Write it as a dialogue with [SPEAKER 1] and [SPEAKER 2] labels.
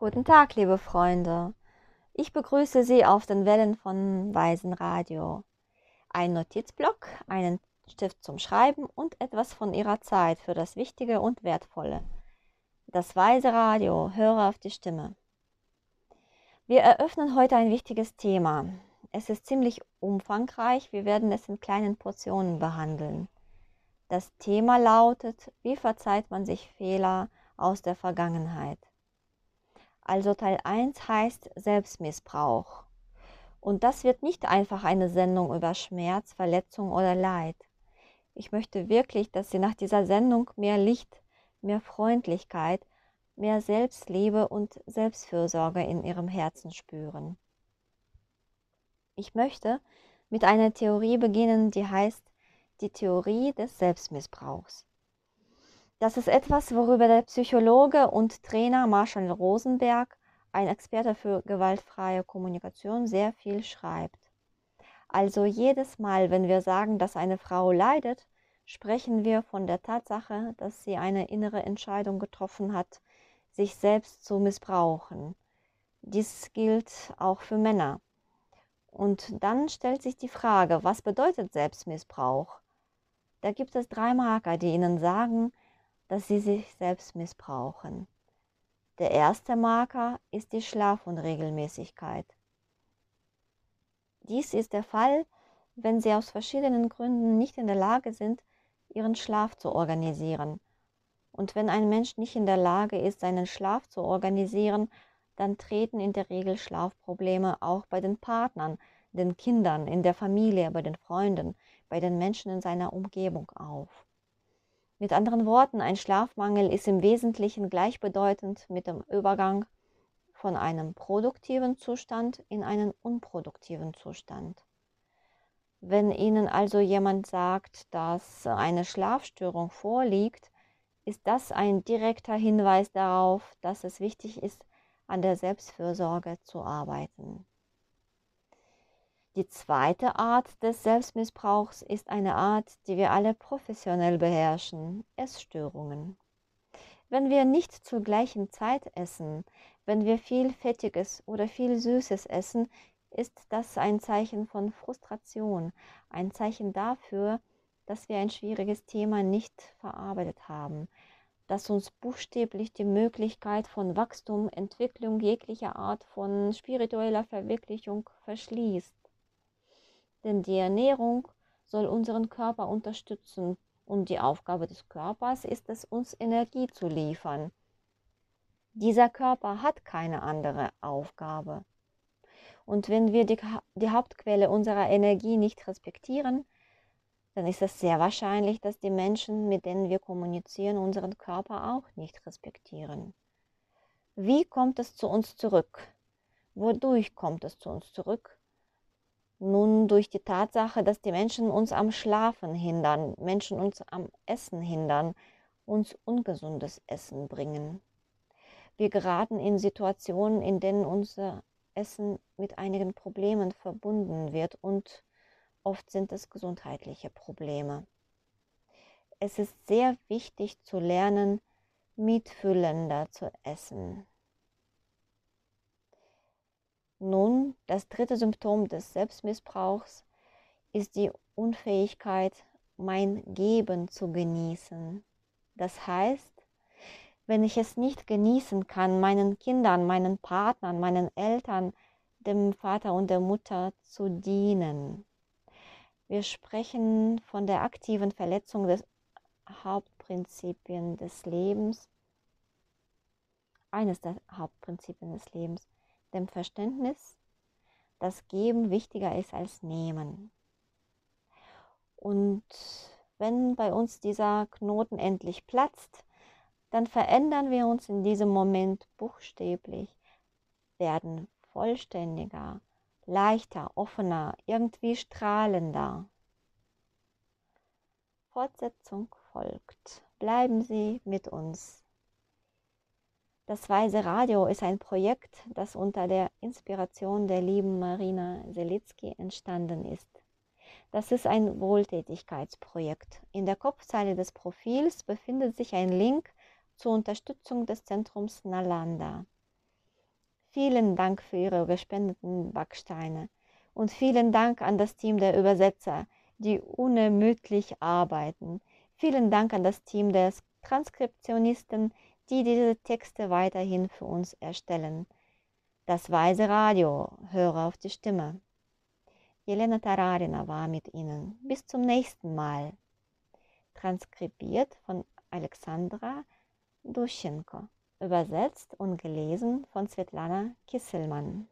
[SPEAKER 1] Guten Tag, liebe Freunde. Ich begrüße Sie auf den Wellen von Waisenradio. Ein Notizblock, einen Stift zum Schreiben und etwas von Ihrer Zeit für das Wichtige und Wertvolle. Das Weise Radio, höre auf die Stimme. Wir eröffnen heute ein wichtiges Thema. Es ist ziemlich umfangreich, wir werden es in kleinen Portionen behandeln. Das Thema lautet, wie verzeiht man sich Fehler aus der Vergangenheit? Also Teil 1 heißt Selbstmissbrauch. Und das wird nicht einfach eine Sendung über Schmerz, Verletzung oder Leid. Ich möchte wirklich, dass Sie nach dieser Sendung mehr Licht, mehr Freundlichkeit, mehr Selbstliebe und Selbstfürsorge in Ihrem Herzen spüren. Ich möchte mit einer Theorie beginnen, die heißt die Theorie des Selbstmissbrauchs. Das ist etwas, worüber der Psychologe und Trainer Marshall Rosenberg, ein Experte für gewaltfreie Kommunikation, sehr viel schreibt. Also jedes Mal, wenn wir sagen, dass eine Frau leidet, sprechen wir von der Tatsache, dass sie eine innere Entscheidung getroffen hat, sich selbst zu missbrauchen. Dies gilt auch für Männer. Und dann stellt sich die Frage, was bedeutet Selbstmissbrauch? Da gibt es drei Marker, die Ihnen sagen, dass sie sich selbst missbrauchen. Der erste Marker ist die Schlafunregelmäßigkeit. Dies ist der Fall, wenn Sie aus verschiedenen Gründen nicht in der Lage sind, Ihren Schlaf zu organisieren. Und wenn ein Mensch nicht in der Lage ist, seinen Schlaf zu organisieren, dann treten in der Regel Schlafprobleme auch bei den Partnern, den Kindern, in der Familie, bei den Freunden, bei den Menschen in seiner Umgebung auf. Mit anderen Worten, ein Schlafmangel ist im Wesentlichen gleichbedeutend mit dem Übergang von einem produktiven Zustand in einen unproduktiven Zustand. Wenn Ihnen also jemand sagt, dass eine Schlafstörung vorliegt, ist das ein direkter Hinweis darauf, dass es wichtig ist, an der Selbstfürsorge zu arbeiten. Die zweite Art des Selbstmissbrauchs ist eine Art, die wir alle professionell beherrschen, Essstörungen. Wenn wir nicht zur gleichen Zeit essen, wenn wir viel Fettiges oder viel Süßes essen, ist das ein Zeichen von Frustration, ein Zeichen dafür, dass wir ein schwieriges Thema nicht verarbeitet haben, das uns buchstäblich die Möglichkeit von Wachstum, Entwicklung jeglicher Art von spiritueller Verwirklichung verschließt denn die Ernährung soll unseren Körper unterstützen und die Aufgabe des Körpers ist es, uns Energie zu liefern. Dieser Körper hat keine andere Aufgabe. Und wenn wir die, die Hauptquelle unserer Energie nicht respektieren, dann ist es sehr wahrscheinlich, dass die Menschen, mit denen wir kommunizieren, unseren Körper auch nicht respektieren. Wie kommt es zu uns zurück? Wodurch kommt es zu uns zurück? Nun durch die Tatsache, dass die Menschen uns am Schlafen hindern, Menschen uns am Essen hindern, uns ungesundes Essen bringen. Wir geraten in Situationen, in denen unser Essen mit einigen Problemen verbunden wird und oft sind es gesundheitliche Probleme. Es ist sehr wichtig zu lernen, mitfühlender zu essen. Nun, das dritte Symptom des Selbstmissbrauchs ist die Unfähigkeit, mein Geben zu genießen. Das heißt, wenn ich es nicht genießen kann, meinen Kindern, meinen Partnern, meinen Eltern, dem Vater und der Mutter zu dienen. Wir sprechen von der aktiven Verletzung des Hauptprinzipien des Lebens, eines der Hauptprinzipien des Lebens dem Verständnis, dass Geben wichtiger ist als Nehmen. Und wenn bei uns dieser Knoten endlich platzt, dann verändern wir uns in diesem Moment buchstäblich, werden vollständiger, leichter, offener, irgendwie strahlender. Fortsetzung folgt. Bleiben Sie mit uns. Das Weise Radio ist ein Projekt, das unter der Inspiration der lieben Marina Selitzky entstanden ist. Das ist ein Wohltätigkeitsprojekt. In der Kopfzeile des Profils befindet sich ein Link zur Unterstützung des Zentrums Nalanda. Vielen Dank für Ihre gespendeten Backsteine und vielen Dank an das Team der Übersetzer, die unermüdlich arbeiten. Vielen Dank an das Team der Transkriptionisten, die diese Texte weiterhin für uns erstellen. Das Weise Radio, höre auf die Stimme. Jelena Tararina war mit Ihnen. Bis zum nächsten Mal. Transkribiert von Alexandra Duschenko. Übersetzt und gelesen von Svetlana Kisselmann.